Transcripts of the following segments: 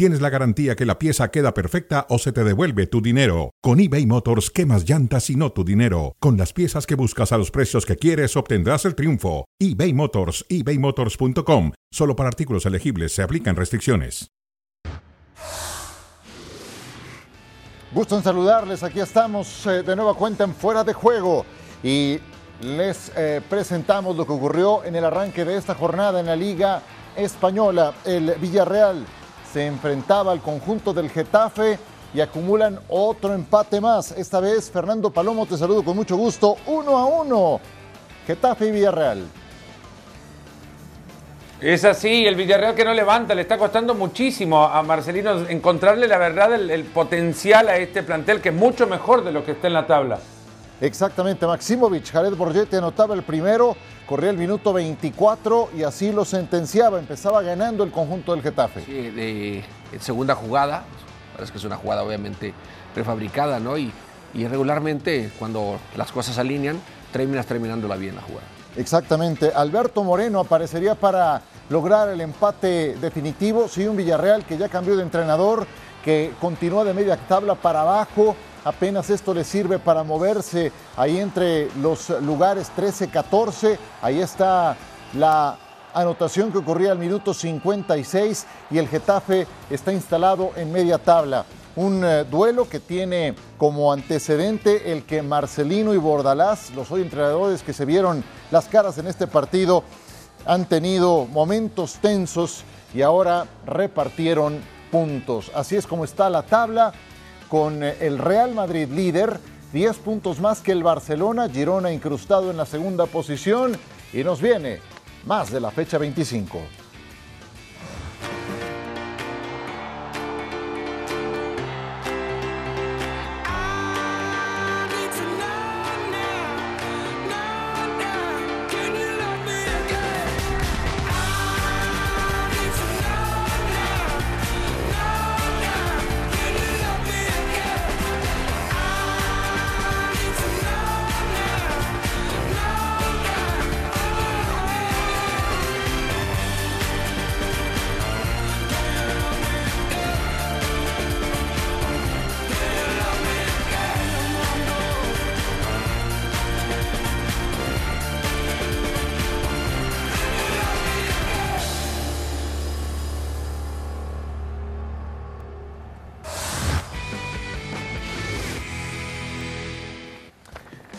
tienes la garantía que la pieza queda perfecta o se te devuelve tu dinero. Con eBay Motors, quemas llantas y no tu dinero. Con las piezas que buscas a los precios que quieres, obtendrás el triunfo. eBay Motors, ebaymotors.com. Solo para artículos elegibles se aplican restricciones. Gusto en saludarles, aquí estamos eh, de nueva cuenta en Fuera de Juego y les eh, presentamos lo que ocurrió en el arranque de esta jornada en la Liga Española. El Villarreal se enfrentaba al conjunto del Getafe y acumulan otro empate más. Esta vez, Fernando Palomo, te saludo con mucho gusto. Uno a uno. Getafe y Villarreal. Es así, el Villarreal que no levanta, le está costando muchísimo a Marcelino encontrarle la verdad, el, el, potencial a este plantel que es mucho mejor de lo que está en la tabla. Exactamente, Maximovic, Jared Borgetti anotaba el primero, corría el minuto 24 y así lo sentenciaba, empezaba ganando el conjunto del Getafe. Sí, de, segunda jugada, parece que es una jugada obviamente prefabricada, ¿no? Y, y regularmente cuando las cosas se alinean, terminas terminándola bien la jugada. Exactamente. Alberto Moreno aparecería para lograr el empate definitivo. Sí, un Villarreal que ya cambió de entrenador, que continúa de media tabla para abajo. Apenas esto le sirve para moverse ahí entre los lugares 13-14. Ahí está la anotación que ocurría al minuto 56 y el Getafe está instalado en media tabla un eh, duelo que tiene como antecedente el que Marcelino y Bordalás, los hoy entrenadores que se vieron las caras en este partido, han tenido momentos tensos y ahora repartieron puntos. Así es como está la tabla con eh, el Real Madrid líder, 10 puntos más que el Barcelona, Girona incrustado en la segunda posición y nos viene más de la fecha 25.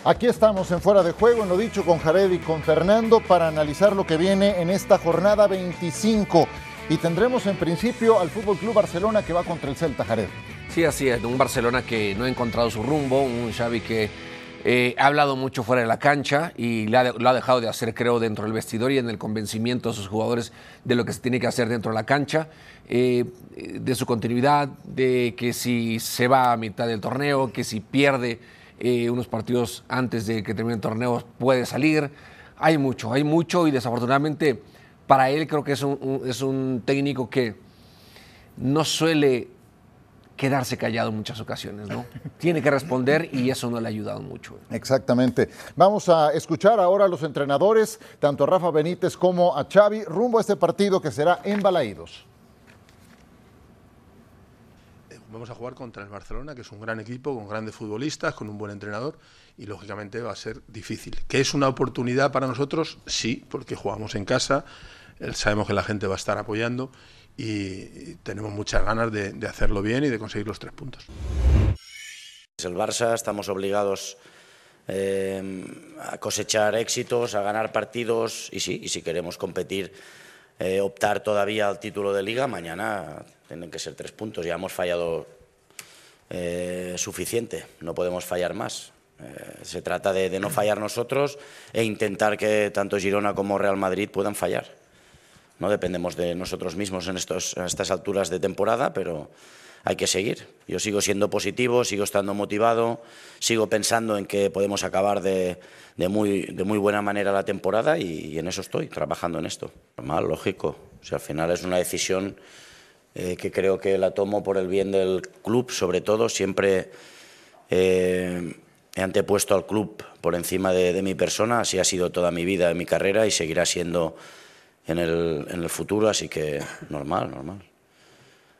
Aquí estamos en Fuera de Juego, en lo dicho con Jared y con Fernando, para analizar lo que viene en esta jornada 25. Y tendremos en principio al Fútbol Club Barcelona que va contra el Celta, Jared. Sí, así es, un Barcelona que no ha encontrado su rumbo, un Xavi que eh, ha hablado mucho fuera de la cancha y lo ha, dejado de hacer, creo, dentro del vestidor y en el convencimiento de sus jugadores de lo que se tiene que hacer dentro de la cancha, eh, de su continuidad, de que si se va a mitad del torneo, que si pierde eh, unos partidos antes de que termine el torneo puede salir. Hay mucho, hay mucho y desafortunadamente para él creo que es un, un, es un técnico que no suele quedarse callado en muchas ocasiones, ¿no? Tiene que responder y eso no le ha ayudado mucho. Exactamente. Vamos a escuchar ahora a los entrenadores, tanto a Rafa Benítez como a Xavi, rumbo a este partido que será en Balaídos. Vamos a jugar contra el Barcelona, que es un gran equipo, con grandes futbolistas, con un buen entrenador, y lógicamente va a ser difícil. ¿Que es una oportunidad para nosotros? Sí, porque jugamos en casa, sabemos que la gente va a estar apoyando y tenemos muchas ganas de, de hacerlo bien y de conseguir los tres puntos. El Barça estamos obligados eh, a cosechar éxitos, a ganar partidos y sí, y si queremos competir, eh, optar todavía al título de liga, mañana tienen que ser tres puntos. Ya hemos fallado eh, suficiente, no podemos fallar más. Eh, se trata de, de, no fallar nosotros e intentar que tanto Girona como Real Madrid puedan fallar. No dependemos de nosotros mismos en, estos, en estas alturas de temporada, pero hay que seguir. Yo sigo siendo positivo, sigo estando motivado, sigo pensando en que podemos acabar de, de, muy, de muy buena manera la temporada y, y en eso estoy, trabajando en esto. Normal, lógico O sea, al final es una decisión eh, que creo que la tomo por el bien del club, sobre todo. Siempre eh, he antepuesto al club por encima de, mi persona, así ha sido toda mi vida, mi carrera y seguirá siendo en el, en el futuro, así que normal, normal.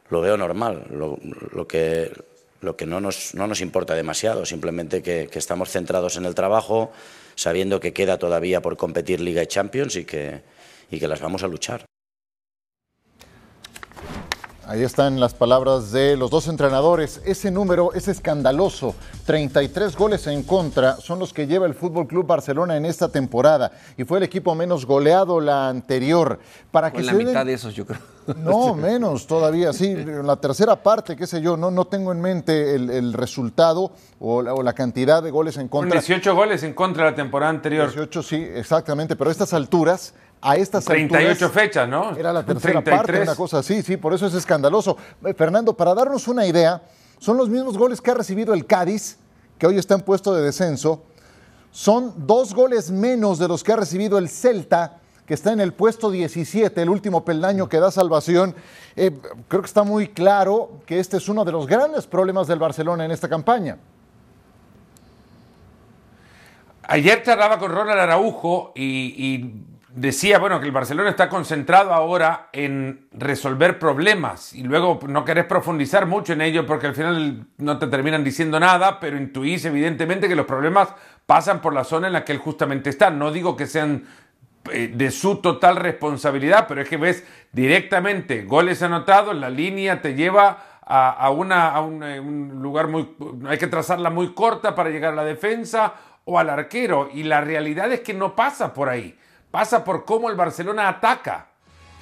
Lo veo normal, lo, que, lo que no nos, no nos importa demasiado, simplemente que, que estamos centrados en el trabajo, sabiendo que queda todavía por competir Liga y Champions y que, y que las vamos a luchar. Ahí están las palabras de los dos entrenadores. Ese número es escandaloso. 33 goles en contra son los que lleva el Fútbol Club Barcelona en esta temporada y fue el equipo menos goleado la anterior. Para que la mitad de esos, yo creo. No, menos todavía, sí. La tercera parte, qué sé yo, no, no tengo en mente el, resultado o la, o la, cantidad de goles en contra. 18 goles en contra la temporada anterior. 18, sí, exactamente. Pero a estas alturas a estas 38 fechas, ¿no? Era la tercera parte, una cosa así, sí, por eso es escandaloso. Eh, Fernando, para darnos una idea, son los mismos goles que ha recibido el Cádiz, que hoy está en puesto de descenso. Son dos goles menos de los que ha recibido el Celta, que está en el puesto 17, el último peldaño que da salvación. Eh, creo que está muy claro que este es uno de los grandes problemas del Barcelona en esta campaña. Ayer charlaba con Ronald Araujo y decía, bueno, que el Barcelona está concentrado ahora en resolver problemas y luego no querés profundizar mucho en ello porque al final no te terminan diciendo nada, pero intuís evidentemente que los problemas pasan por la zona en la que él justamente está. No digo que sean eh, de su total responsabilidad, pero es que ves directamente goles anotados, la línea te lleva a, una, a eh, un lugar muy... Hay que trazarla muy corta para llegar a la defensa o al arquero y la realidad es que no pasa por ahí pasa por cómo el Barcelona ataca.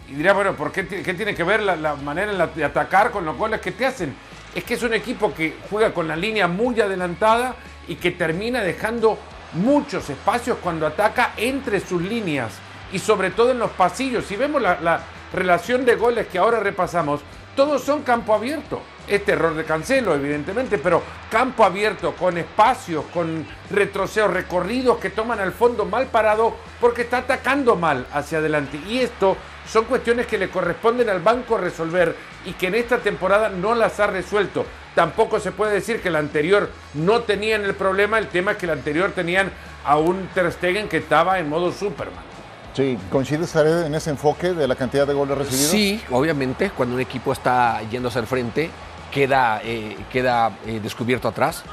Y dirá, bueno, ¿por qué, tiene que ver la, manera de atacar con los goles que te hacen? Es que es un equipo que juega con la línea muy adelantada y que termina dejando muchos espacios cuando ataca entre sus líneas y sobre todo en los pasillos. Si vemos la, la relación de goles que ahora repasamos, todos son campo abierto. Este error de Cancelo, evidentemente, pero campo abierto, con espacios, con retroceos, recorridos que toman al fondo mal parado porque está atacando mal hacia adelante. Y esto son cuestiones que le corresponden al banco resolver y que en esta temporada no las ha resuelto. Tampoco se puede decir que la anterior no tenían el problema, el tema es que la anterior tenían a un Ter Stegen que estaba en modo Superman. Sí, ¿coincides en ese enfoque de la cantidad de goles recibidos? Sí, obviamente, cuando un equipo está yéndose al frente, queda, eh, queda eh, descubierto atrás.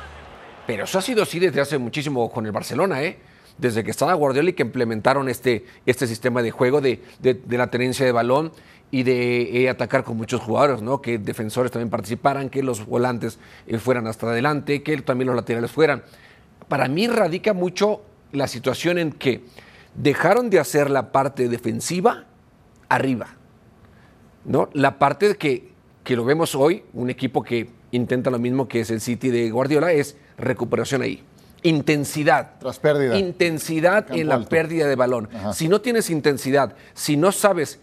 Pero eso ha sido así desde hace muchísimo con el Barcelona, ¿eh? Desde que estaba Guardiola y que implementaron este, este sistema de juego de, la tenencia de balón y de eh, atacar con muchos jugadores, ¿no? Que defensores también participaran, que los volantes fueran hasta adelante, que también los laterales fueran. Para mí radica mucho la situación en que dejaron de hacer la parte defensiva arriba. ¿no? La parte que, que lo vemos hoy, un equipo que intenta lo mismo que es el City de Guardiola, es recuperación ahí. Intensidad. Tras pérdida. Intensidad en la pérdida de balón. Si no tienes intensidad, si no sabes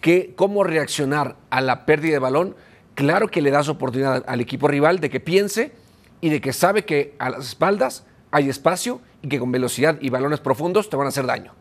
qué, cómo reaccionar a la pérdida de balón, claro que le das oportunidad al equipo rival de que piense y de que sabe que a las espaldas hay espacio y que con velocidad y balones profundos te van a hacer daño.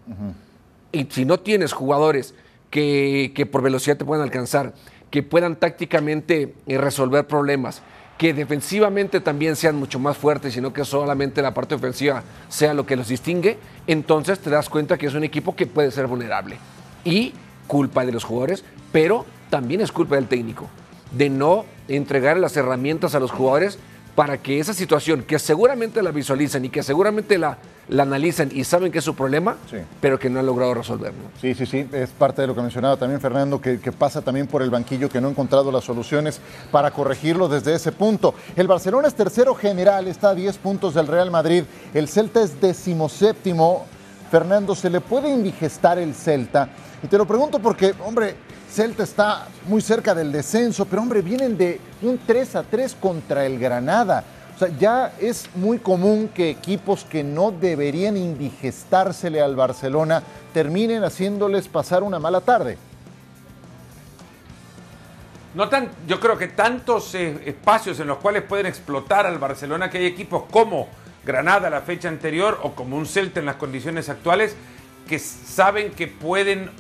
Y si no tienes jugadores que, que, por velocidad te puedan alcanzar, que puedan tácticamente eh, resolver problemas, que defensivamente también sean mucho más fuertes, sino que solamente la parte ofensiva sea lo que los distingue, entonces te das cuenta que es un equipo que puede ser vulnerable. Y culpa de los jugadores, pero también es culpa del técnico, de no entregar las herramientas a los jugadores para que esa situación, que seguramente la visualizan y que seguramente la, la analizan y saben que es su problema, pero que no han logrado resolverlo. Sí, sí, sí, es parte de lo que mencionaba también Fernando, que, pasa también por el banquillo, que no ha encontrado las soluciones para corregirlo desde ese punto. El Barcelona es tercero general, está a 10 puntos del Real Madrid, el Celta es decimoséptimo. Fernando, ¿se le puede indigestar el Celta? Y te lo pregunto porque, hombre, Celta está muy cerca del descenso, pero hombre, vienen de un 3 a 3 contra el Granada. O sea, ya es muy común que equipos que no deberían indigestársele al Barcelona terminen haciéndoles pasar una mala tarde. No tan, yo creo que tantos eh, espacios en los cuales pueden explotar al Barcelona que hay equipos como Granada la fecha anterior o como un Celta en las condiciones actuales que saben que pueden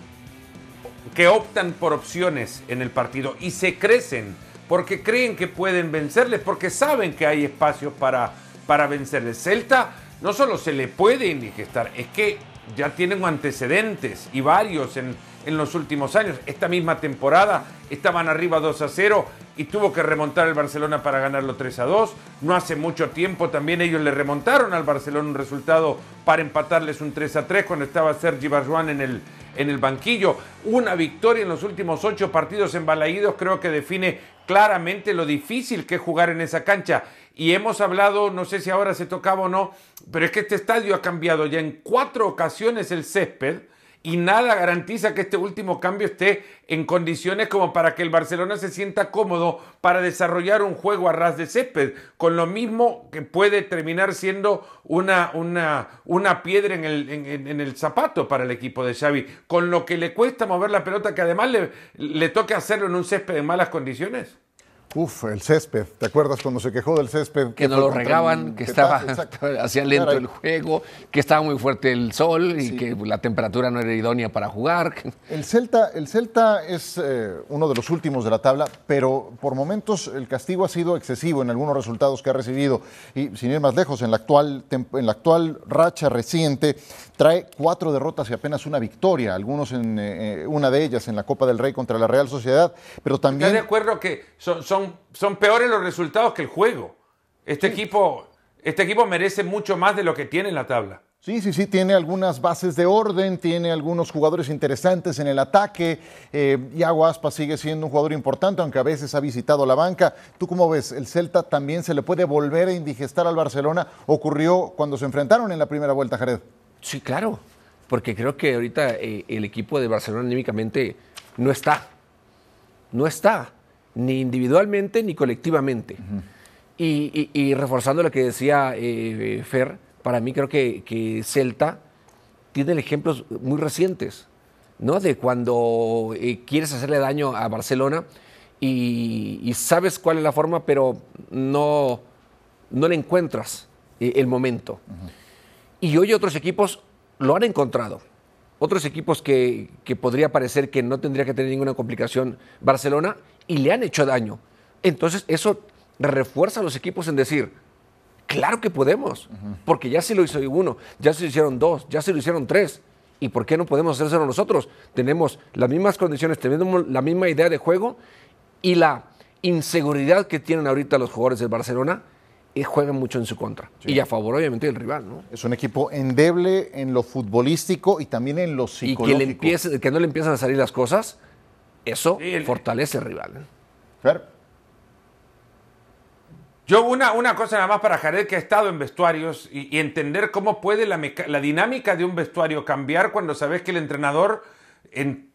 que optan por opciones en el partido y se crecen porque creen que pueden vencerles, porque saben que hay espacios para, para vencerles. Celta no solo se le puede indigestar, es que ya tienen antecedentes y varios en, en los últimos años. Esta misma temporada estaban arriba 2 a 0 y tuvo que remontar el Barcelona para ganarlo 3 a 2. No hace mucho tiempo también ellos le remontaron al Barcelona un resultado para empatarles un 3 a 3 cuando estaba Sergi Barjuan en el, en el banquillo. Una victoria en los últimos ocho partidos en Balaídos creo que define claramente lo difícil que es jugar en esa cancha. Y hemos hablado, no sé si ahora se tocaba o no, pero es que este estadio ha cambiado ya en cuatro ocasiones el césped y nada garantiza que este último cambio esté en condiciones como para que el Barcelona se sienta cómodo para desarrollar un juego a ras de césped, con lo mismo que puede terminar siendo una, una, una piedra en el, en, el, zapato para el equipo de Xavi, con lo que le cuesta mover la pelota, que además le, le toque hacerlo en un césped en malas condiciones. Uf, el césped. ¿Te acuerdas cuando se quejó del césped? Que no lo regaban, que estaba hacía lento el juego, que estaba muy fuerte el sol y que la temperatura no era idónea para jugar. El Celta, el Celta es eh, uno de los últimos de la tabla, pero por momentos el castigo ha sido excesivo en algunos resultados que ha recibido. Y sin ir más lejos, en la actual, en la actual racha reciente trae cuatro derrotas y apenas una victoria, algunos en eh, una de ellas en la Copa del Rey contra la Real Sociedad, pero también... ¿Estás de acuerdo que son, son, son peores los resultados que el juego? Este, equipo, este equipo merece mucho más de lo que tiene en la tabla. Sí, sí, sí, tiene algunas bases de orden, tiene algunos jugadores interesantes en el ataque. Eh, Iago Aspas sigue siendo un jugador importante, aunque a veces ha visitado la banca. ¿Tú cómo ves? ¿El Celta también se le puede volver a indigestar al Barcelona? Ocurrió cuando se enfrentaron en la primera vuelta, Jared. Sí, claro, porque creo que ahorita eh, el equipo de Barcelona anímicamente no está. No está, ni individualmente ni colectivamente. y, reforzando lo que decía eh, Fer, para mí creo que, Celta tiene ejemplos muy recientes, ¿no? De cuando eh, quieres hacerle daño a Barcelona y, sabes cuál es la forma, pero no, no le encuentras el momento. Y hoy otros equipos lo han encontrado. Otros equipos que, podría parecer que no tendría que tener ninguna complicación Barcelona y le han hecho daño. Entonces eso refuerza a los equipos en decir, claro que podemos, porque ya se lo hizo uno, ya se lo hicieron dos, ya se lo hicieron tres. ¿Y por qué no podemos hacérselo nosotros? Tenemos las mismas condiciones, tenemos la misma idea de juego y la inseguridad que tienen ahorita los jugadores del Barcelona y juegan mucho en su contra. Y a favor, obviamente, del rival. ¿no? Es un equipo endeble en lo futbolístico y también en lo psicológico. Y que, le empiece, que no le empiezan a salir las cosas, eso fortalece al rival. ¿eh? Yo una, una cosa nada más para Jared que ha estado en vestuarios y, entender cómo puede la, la, dinámica de un vestuario cambiar cuando sabes que el entrenador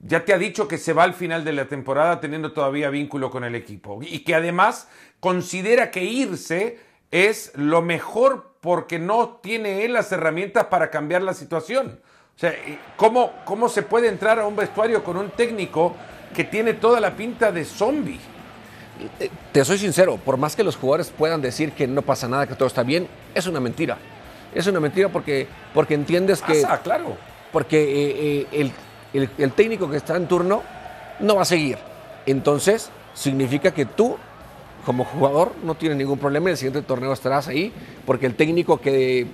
ya te ha dicho que se va al final de la temporada teniendo todavía vínculo con el equipo y que además considera que irse es lo mejor porque no tiene él las herramientas para cambiar la situación. O sea, ¿cómo, cómo se puede entrar a un vestuario con un técnico que tiene toda la pinta de zombie? Eh, te soy sincero, por más que los jugadores puedan decir que no pasa nada, que todo está bien, es una mentira. Es una mentira porque, porque entiendes que... Ah, claro. Porque eh, eh, el, el técnico que está en turno no va a seguir. Entonces, significa que tú como jugador no tiene ningún problema, en el siguiente torneo estarás ahí, porque el técnico que,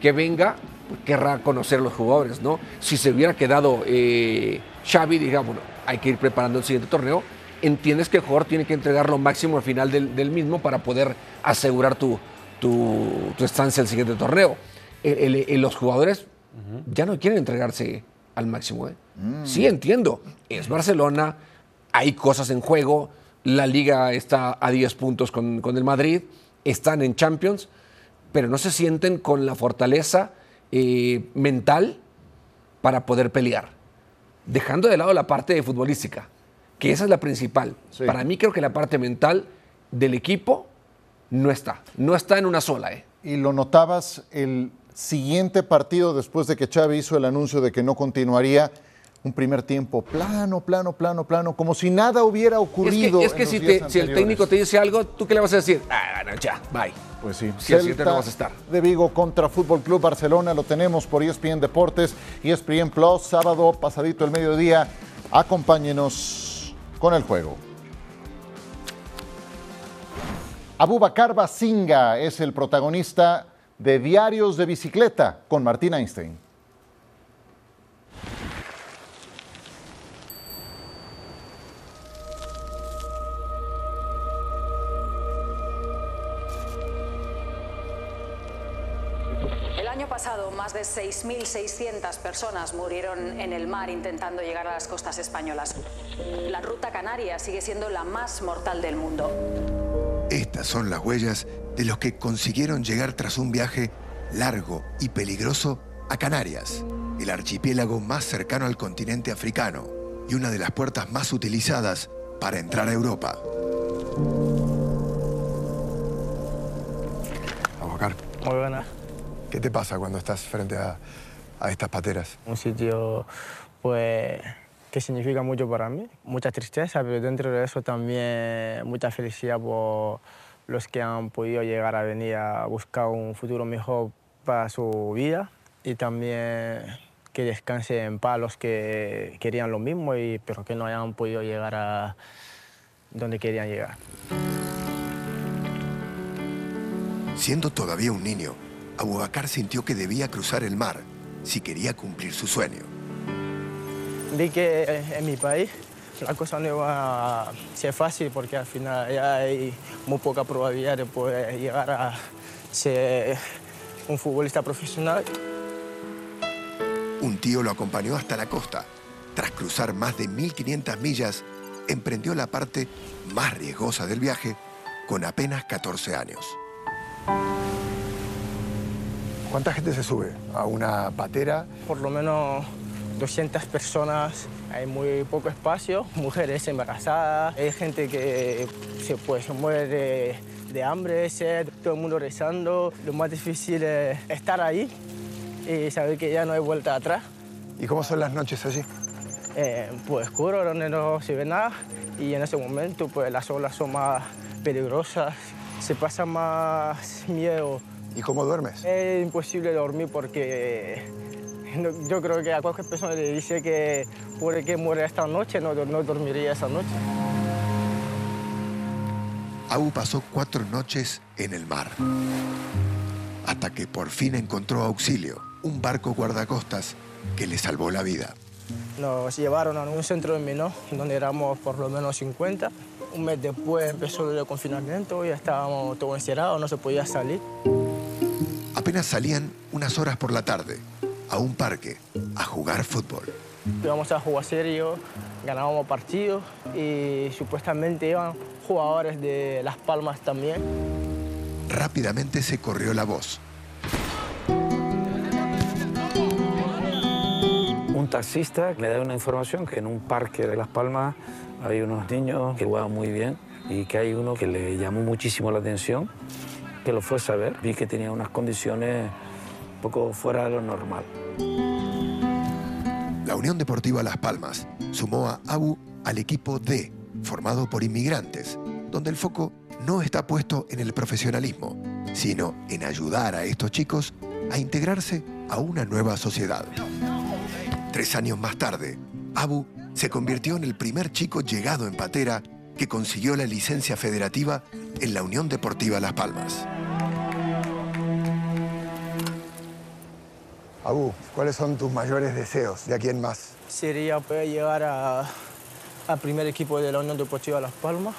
que venga querrá conocer a los jugadores, ¿no? Si se hubiera quedado eh, Xavi, digamos, hay que ir preparando el siguiente torneo, entiendes que el jugador tiene que entregar lo máximo al final del, mismo para poder asegurar tu, tu, estancia el siguiente torneo. los jugadores ya no quieren entregarse al máximo. ¿eh? Mm. Sí, entiendo. Es Barcelona, hay cosas en juego, la liga está a 10 puntos con, el Madrid, están en Champions, pero no se sienten con la fortaleza eh, mental para poder pelear. Dejando de lado la parte de futbolística, que esa es la principal. Para mí creo que la parte mental del equipo no está, no está en una sola. ¿eh? Y lo notabas el siguiente partido después de que Xavi hizo el anuncio de que no continuaría un primer tiempo plano, plano, plano, plano, como si nada hubiera ocurrido. Es que, si, el técnico te dice algo, ¿tú qué le vas a decir? Ah, no, ya, bye. Pues sí, si Celta no vas a estar. de Vigo contra Fútbol Club Barcelona, lo tenemos por ESPN Deportes, ESPN Plus, sábado pasadito el mediodía. Acompáñenos con el juego. Abubakar Basinga es el protagonista de Diarios de Bicicleta con Martín Einstein. Año pasado, más de 6.600 personas murieron en el mar intentando llegar a las costas españolas. La ruta canaria sigue siendo la más mortal del mundo. Estas son las huellas de los que consiguieron llegar tras un viaje largo y peligroso a Canarias, el archipiélago más cercano al continente africano y una de las puertas más utilizadas para entrar a Europa. Abocar, Muy buena. ¿Qué te pasa cuando estás frente a, a estas pateras? Un sitio pues que significa mucho para mí, mucha tristeza, pero dentro de eso también mucha felicidad por los que han podido llegar a venir a buscar un futuro mejor para su vida y también que descansen en paz los que querían lo mismo y pero que no hayan podido llegar a donde querían llegar. Siendo todavía un niño, Abubakar sintió que debía cruzar el mar si quería cumplir su sueño. Vi que eh, en mi país la cosa no iba a ser fácil porque al final ya hay muy poca probabilidad de poder llegar a ser un futbolista profesional. Un tío lo acompañó hasta la costa. Tras cruzar más de 1.500 millas, emprendió la parte más riesgosa del viaje con apenas 14 años. ¿Cuánta gente se sube a una patera? Por lo menos 200 personas, hay muy poco espacio, mujeres embarazadas, hay gente que se, pues, se muere de, de hambre, sed, todo el mundo rezando. Lo más difícil es estar ahí y saber que ya no hay vuelta atrás. ¿Y cómo son las noches allí? Eh, pues oscuro, donde no se ve nada y en ese momento pues las olas son más peligrosas, se pasa más miedo. ¿Y cómo duermes? Es imposible dormir porque no- yo creo que a cualquier persona le dice que puede que muera esta noche, no, no dormiría esa noche. Abu pasó cuatro noches en el mar. Hasta que por fin encontró auxilio, un barco guardacostas que le salvó la vida. Nos llevaron a un centro de Minó, donde éramos por lo menos 50. Un mes después empezó el confinamiento, ya estábamos todos encerrados, no se podía salir. Apenas salían unas horas por la tarde a un parque a jugar fútbol. Íbamos a jugar serio, ganábamos partidos y supuestamente iban jugadores de Las Palmas también. Rápidamente se corrió la voz. Un taxista me da una información que en un parque de Las Palmas hay unos niños que juegan muy bien y que hay uno que le llamó muchísimo la atención, que lo fue a. Vi que tenía unas condiciones un poco fuera de lo normal. La Unión Deportiva Las Palmas sumó a Abu al equipo D, formado por inmigrantes, donde el foco no está puesto en el profesionalismo, sino en ayudar a estos chicos a integrarse a una nueva sociedad. Tres años más tarde, Abu se convirtió en el primer chico llegado en patera que consiguió la licencia federativa en la Unión Deportiva Las Palmas. Abu, ¿cuáles son tus mayores deseos de aquí en más? Sería poder llegar a- al primer equipo de la Unión Deportiva Las Palmas.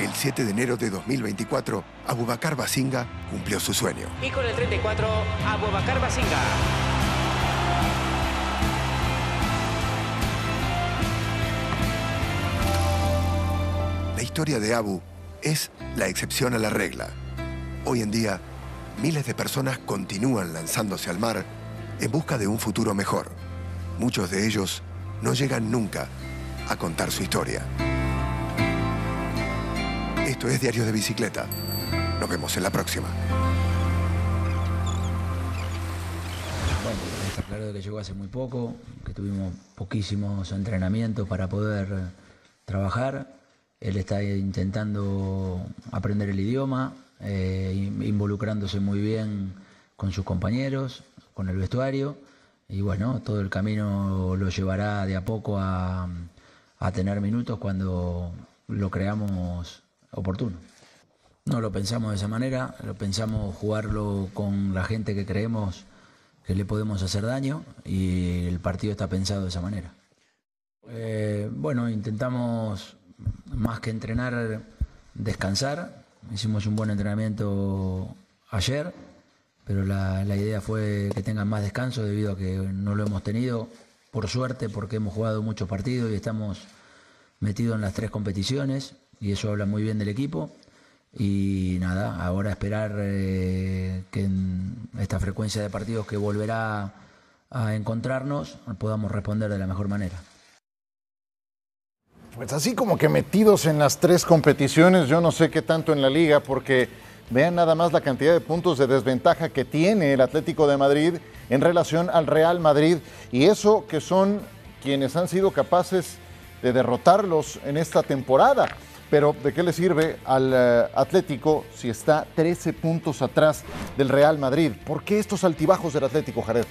El 7 de enero de 2024, Abubakar Basinga cumplió su sueño. Y con el 34, Abubakar Basinga. Historia de Abu es la excepción a la regla. Hoy en día, miles de personas continúan lanzándose al mar en busca de un futuro mejor. Muchos de ellos no llegan nunca a contar su historia. Esto es Diario de Bicicleta. Nos vemos en la próxima. Bueno, está claro que llegó hace muy poco, que tuvimos poquísimos entrenamientos para poder trabajar. Él está intentando aprender el idioma, eh, in- involucrándose muy bien con sus compañeros, con el vestuario. y bueno, todo el camino lo llevará de a poco a, a tener minutos cuando lo creamos oportuno. No lo pensamos de esa manera, lo pensamos jugarlo con la gente que creemos que le podemos hacer daño y el partido está pensado de esa manera. Eh, bueno, intentamos más que entrenar, descansar. Hicimos un buen entrenamiento ayer, pero la, la idea fue que tengan más descanso debido a que no lo hemos tenido, por suerte, porque hemos jugado muchos partidos y estamos metidos en las tres competiciones y eso habla muy bien del equipo. Y nada, ahora esperar eh, que en esta frecuencia de partidos que volverá a encontrarnos podamos responder de la mejor manera. Pues así como que metidos en las tres competiciones, yo no sé qué tanto en la liga, porque vean nada más la cantidad de puntos de desventaja que tiene el Atlético de Madrid en relación al Real Madrid. Y eso que son quienes han sido capaces de derrotarlos en esta temporada. Pero ¿de qué le sirve al uh, Atlético si está 13 puntos atrás del Real Madrid? ¿Por qué estos altibajos del Atlético, Jared?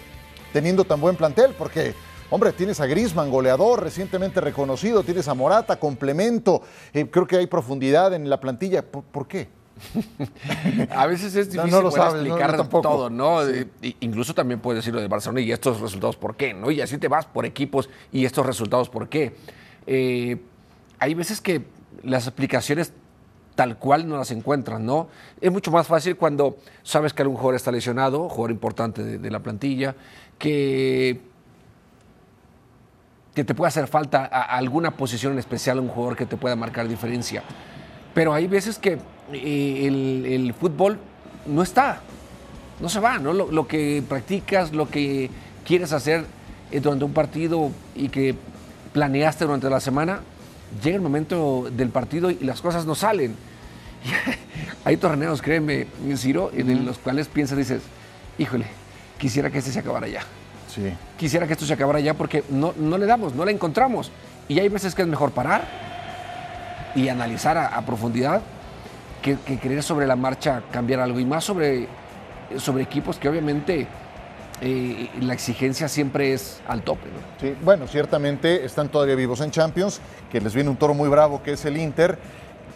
Teniendo tan buen plantel, porque, hombre, tienes a Grisman, goleador, recientemente reconocido, tienes a Morata, complemento, eh, creo que hay profundidad en la plantilla. ¿Por, por qué? a veces es difícil no, no lo sabes, explicar no, todo, ¿no? Sí. E, incluso también puedes decirlo de Barcelona y estos resultados, ¿por qué? ¿no? Y así te vas por equipos y estos resultados, ¿por qué? Eh, hay veces que las explicaciones tal cual no las encuentras, ¿no? Es mucho más fácil cuando sabes que algún jugador está lesionado, jugador importante de, de la plantilla, que, que te puede hacer falta a, a alguna posición en especial, un jugador que te pueda marcar diferencia. Pero hay veces que eh, el, el, fútbol no está, no se va, ¿no? Lo, lo que practicas, lo que quieres hacer eh, durante un partido y que planeaste durante la semana, llega el momento del partido y las cosas no salen. Hay torneos, créeme, Ciro, en los cuales piensas, dices, híjole, quisiera que este se acabara ya. Sí. Quisiera que esto se acabara ya porque no, no le damos, no la encontramos. Y hay veces que es mejor parar y analizar a, a profundidad que, que, querer sobre la marcha cambiar algo. Y más sobre, sobre equipos que obviamente eh, la exigencia siempre es al tope. ¿no? Sí, bueno, ciertamente están todavía vivos en Champions, que les viene un toro muy bravo que es el Inter.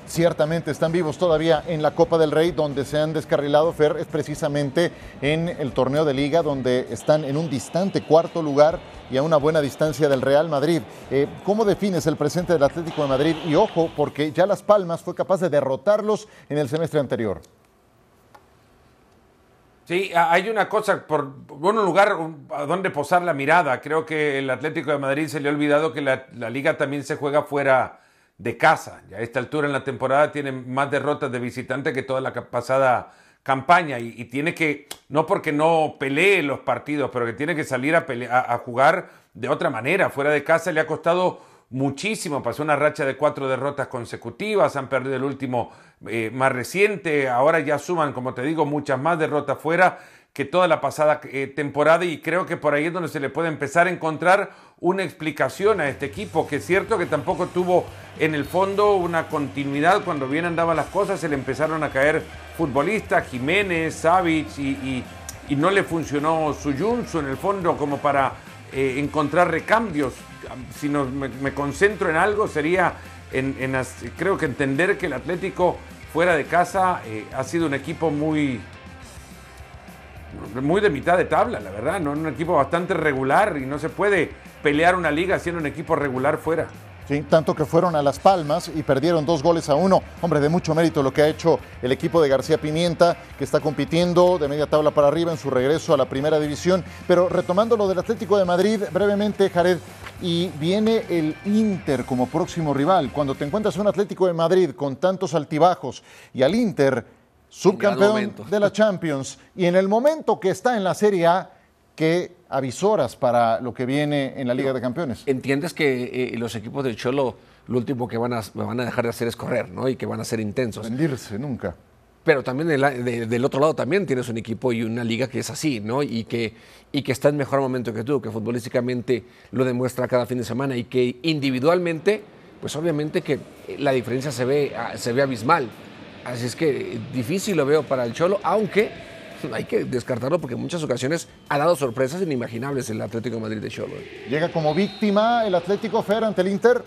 Ciertamente están vivos todavía en la Copa del Rey, donde se han descarrilado, Fer, es precisamente en el torneo de liga, donde están en un distante cuarto lugar y a una buena distancia del Real Madrid. Eh, ¿Cómo defines el presente del Atlético de Madrid? Y ojo, porque ya Las Palmas fue capaz de derrotarlos en el semestre anterior. Sí, hay una cosa, por un lugar a donde posar la mirada. Creo que el Atlético de Madrid se le ha olvidado que la, la, liga también se juega fuera de casa. Ya a esta altura en la temporada tiene más derrotas de visitante que toda la pasada campaña y, tiene que, no porque no pelee los partidos, pero que tiene que salir a, pelear, a, a jugar de otra manera. Fuera de casa le ha costado muchísimo. Pasó una racha de cuatro derrotas consecutivas, han perdido el último eh, más reciente, ahora ya suman, como te digo, muchas más derrotas fuera que toda la pasada eh, temporada y creo que por ahí es donde se le puede empezar a encontrar una explicación a este equipo, que es cierto que tampoco tuvo en el fondo una continuidad cuando bien andaban las cosas, se le empezaron a caer futbolistas, Jiménez, Savic y, no le funcionó su Junsu en el fondo como para eh, encontrar recambios. Si no, me, concentro en algo sería en, en, creo que entender que el Atlético fuera de casa eh, ha sido un equipo muy muy de mitad de tabla, la verdad, ¿no? un equipo bastante regular y no se puede pelear una liga siendo un equipo regular fuera. Sí, tanto que fueron a Las Palmas y perdieron dos goles a uno. Hombre, de mucho mérito lo que ha hecho el equipo de García Pimienta, que está compitiendo de media tabla para arriba en su regreso a la primera división. Pero retomando lo del Atlético de Madrid, brevemente, Jared, y viene el Inter como próximo rival. Cuando te encuentras un Atlético de Madrid con tantos altibajos y al Inter, subcampeón de la Champions, y en el momento que está en la Serie A, ¿qué avisoras para lo que viene en la Liga de Campeones? Entiendes que eh, los equipos del Cholo lo último que van a, van a dejar de hacer es correr, ¿no? Y que van a ser intensos. Rendirse nunca. Pero también del, de, del otro lado también tienes un equipo y una liga que es así, ¿no? Y que, y que está en mejor momento que tú, que futbolísticamente lo demuestra cada fin de semana y que individualmente, pues obviamente que la diferencia se ve, se ve abismal. Así es que difícil lo veo para el Cholo, aunque hay que descartarlo porque en muchas ocasiones ha dado sorpresas inimaginables el Atlético de Madrid de Cholo. Llega como víctima el Atlético Fer ante el Inter.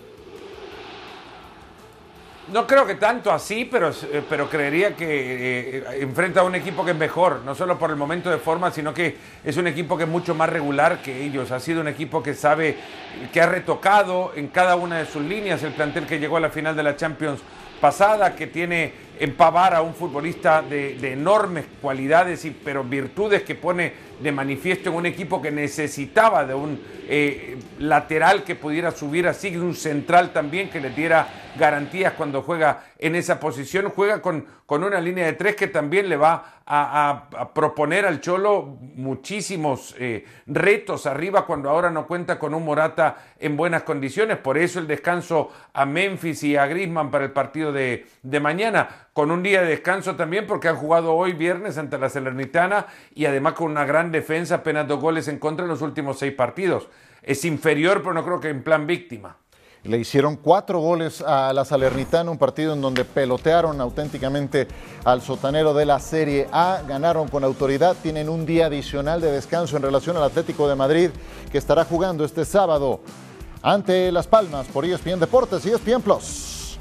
No creo que tanto así, pero, eh, pero creería que eh, enfrenta a un equipo que es mejor, no solo por el momento de forma, sino que es un equipo que es mucho más regular que ellos. Ha sido un equipo que sabe, que ha retocado en cada una de sus líneas el plantel que llegó a la final de la Champions pasada, que tiene en Pavar a un futbolista de, de enormes cualidades, y, pero virtudes que pone de manifiesto en un equipo que necesitaba de un eh, lateral que pudiera subir así, de un central también que le diera garantías cuando juega en esa posición. Juega con, con una línea de tres que también le va a, proponer al Cholo muchísimos eh, retos arriba cuando ahora no cuenta con un Morata en buenas condiciones. Por eso el descanso a Memphis y a Griezmann para el partido de, de mañana, con un día de descanso también porque han jugado hoy viernes ante la Salernitana y además con una gran defensa, apenas dos goles en contra en los últimos seis partidos. Es inferior, pero no creo que en plan víctima. Le hicieron cuatro goles a la Salernitana, un partido en donde pelotearon auténticamente al sotanero de la Serie A, ganaron con autoridad, tienen un día adicional de descanso en relación al Atlético de Madrid que estará jugando este sábado ante Las Palmas por E ESPN Deportes y ESPN Plus.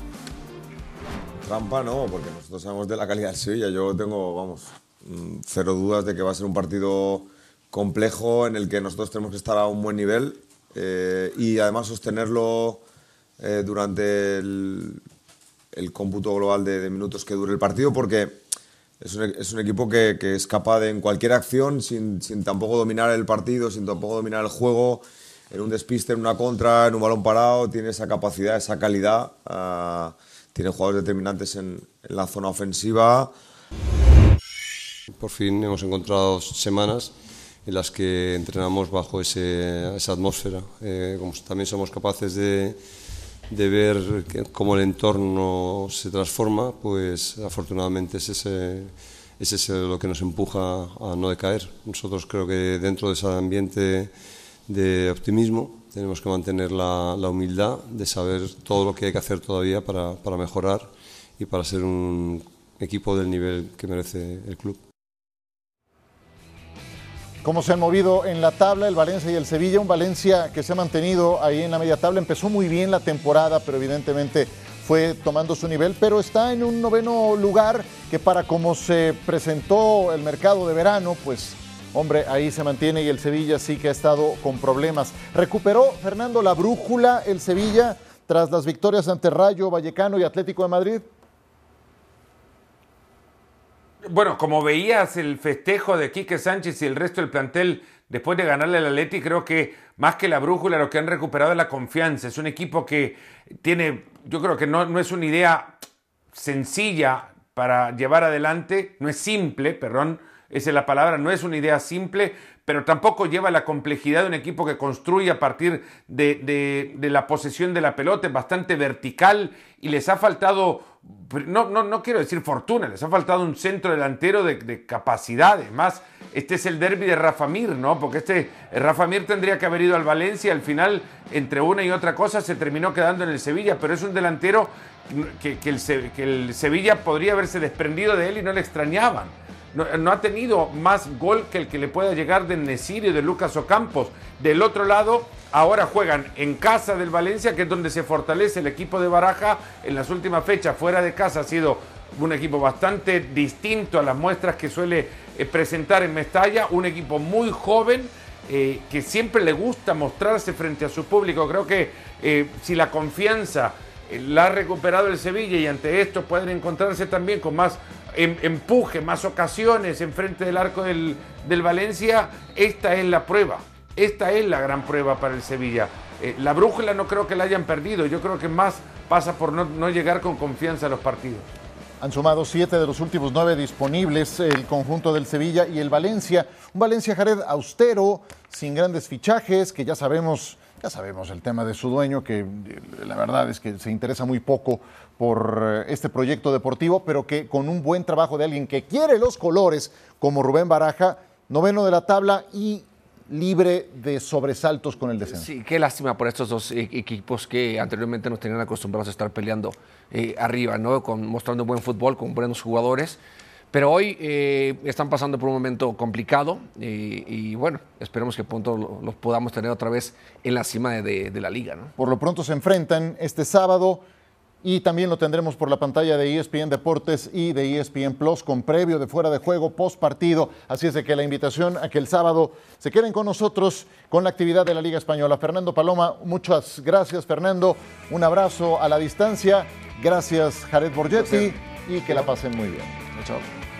Trampa no, porque nosotros sabemos de la calidad del Sevilla. Yo tengo, vamos, cero dudas de que va a ser un partido complejo en el que nosotros tenemos que estar a un buen nivel eh, y además sostenerlo eh, durante el, el cómputo global de, de minutos que dure el partido, porque es un, es un equipo que, que es capaz de en cualquier acción, sin, sin tampoco dominar el partido, sin tampoco dominar el juego, en un despiste, en una contra, en un balón parado, tiene esa capacidad, esa calidad. ah, tiene jugadores determinantes en, en la zona ofensiva. Por fin hemos encontrado semanas en las que entrenamos bajo esa atmósfera. Eh, como también somos capaces de, ver cómo el entorno se transforma, pues afortunadamente es ese, es ese lo que nos empuja a no decaer. Nosotros creo que dentro de ese ambiente de optimismo tenemos que mantener la, humildad de saber todo lo que hay que hacer todavía para mejorar y para ser un equipo del nivel que merece el club. Cómo se han movido en la tabla el Valencia y el Sevilla. Un Valencia que se ha mantenido ahí en la media tabla. Empezó muy bien la temporada, pero evidentemente fue tomando su nivel, pero está en un noveno lugar que para como se presentó el mercado de verano, pues hombre, ahí se mantiene y el Sevilla sí que ha estado con problemas. Recuperó Fernando la brújula el Sevilla tras las victorias ante Rayo, Vallecano y Atlético de Madrid. Bueno, como veías el festejo de Quique Sánchez y el resto del plantel después de ganarle al Atleti, creo que más que la brújula lo que han recuperado es la confianza. Es un equipo que tiene, yo creo que no, no es una idea sencilla para llevar adelante, no es simple, perdón, esa es la palabra, no es una idea simple, pero tampoco lleva la complejidad de un equipo que construye a partir de, la posesión de la pelota, es bastante vertical y les ha faltado, no, no, no quiero decir fortuna, les ha faltado un centro delantero de, de capacidades. Más, este es el derby de Rafa Mir, ¿no? Porque este Rafa Mir tendría que haber ido al Valencia, al final, entre una y otra cosa, se terminó quedando en el Sevilla, pero es un delantero que, que el Sevilla podría haberse desprendido de él y no le extrañaban. No, ha tenido más gol que el que le pueda llegar de Nesiri o de Lucas Ocampos. Del otro lado, ahora juegan en casa del Valencia, que es donde se fortalece el equipo de Baraja. En las últimas fechas, fuera de casa, ha sido un equipo bastante distinto a las muestras que suele eh, presentar en Mestalla. Un equipo muy joven, eh, que siempre le gusta mostrarse frente a su público. Creo que eh, si la confianza la ha recuperado el Sevilla y ante esto pueden encontrarse también con más empuje, más ocasiones enfrente del arco del, del Valencia, esta es la prueba. Esta es la gran prueba para el Sevilla. Eh, la brújula no creo que la hayan perdido, yo creo que más pasa por no, no llegar con confianza a los partidos. Han sumado siete de los últimos nueve disponibles el conjunto del Sevilla y el Valencia. Un Valencia Jared austero, sin grandes fichajes, que ya sabemos, ya sabemos el tema de su dueño, que eh, la verdad es que se interesa muy poco por eh, este proyecto deportivo, pero que con un buen trabajo de alguien que quiere los colores, como Rubén Baraja, noveno de la tabla y libre de sobresaltos con el descenso. Sí, qué lástima por estos dos e- equipos que anteriormente nos tenían acostumbrados a estar peleando eh, arriba, ¿no? Con, mostrando buen fútbol, con buenos jugadores. Pero hoy eh, están pasando por un momento complicado y, y bueno, esperemos que pronto lo- los podamos tener otra vez en la cima de, de- de la liga. ¿no? Por lo pronto se enfrentan este sábado y también lo tendremos por la pantalla de ESPN Deportes y de ESPN Plus con previo de fuera de juego, post partido. Así es de que la invitación a que el sábado se queden con nosotros con la actividad de la Liga Española. Fernando Paloma, muchas gracias Fernando. Un abrazo a la distancia. Gracias Jared Borgetti y que la pasen muy bien. Chao.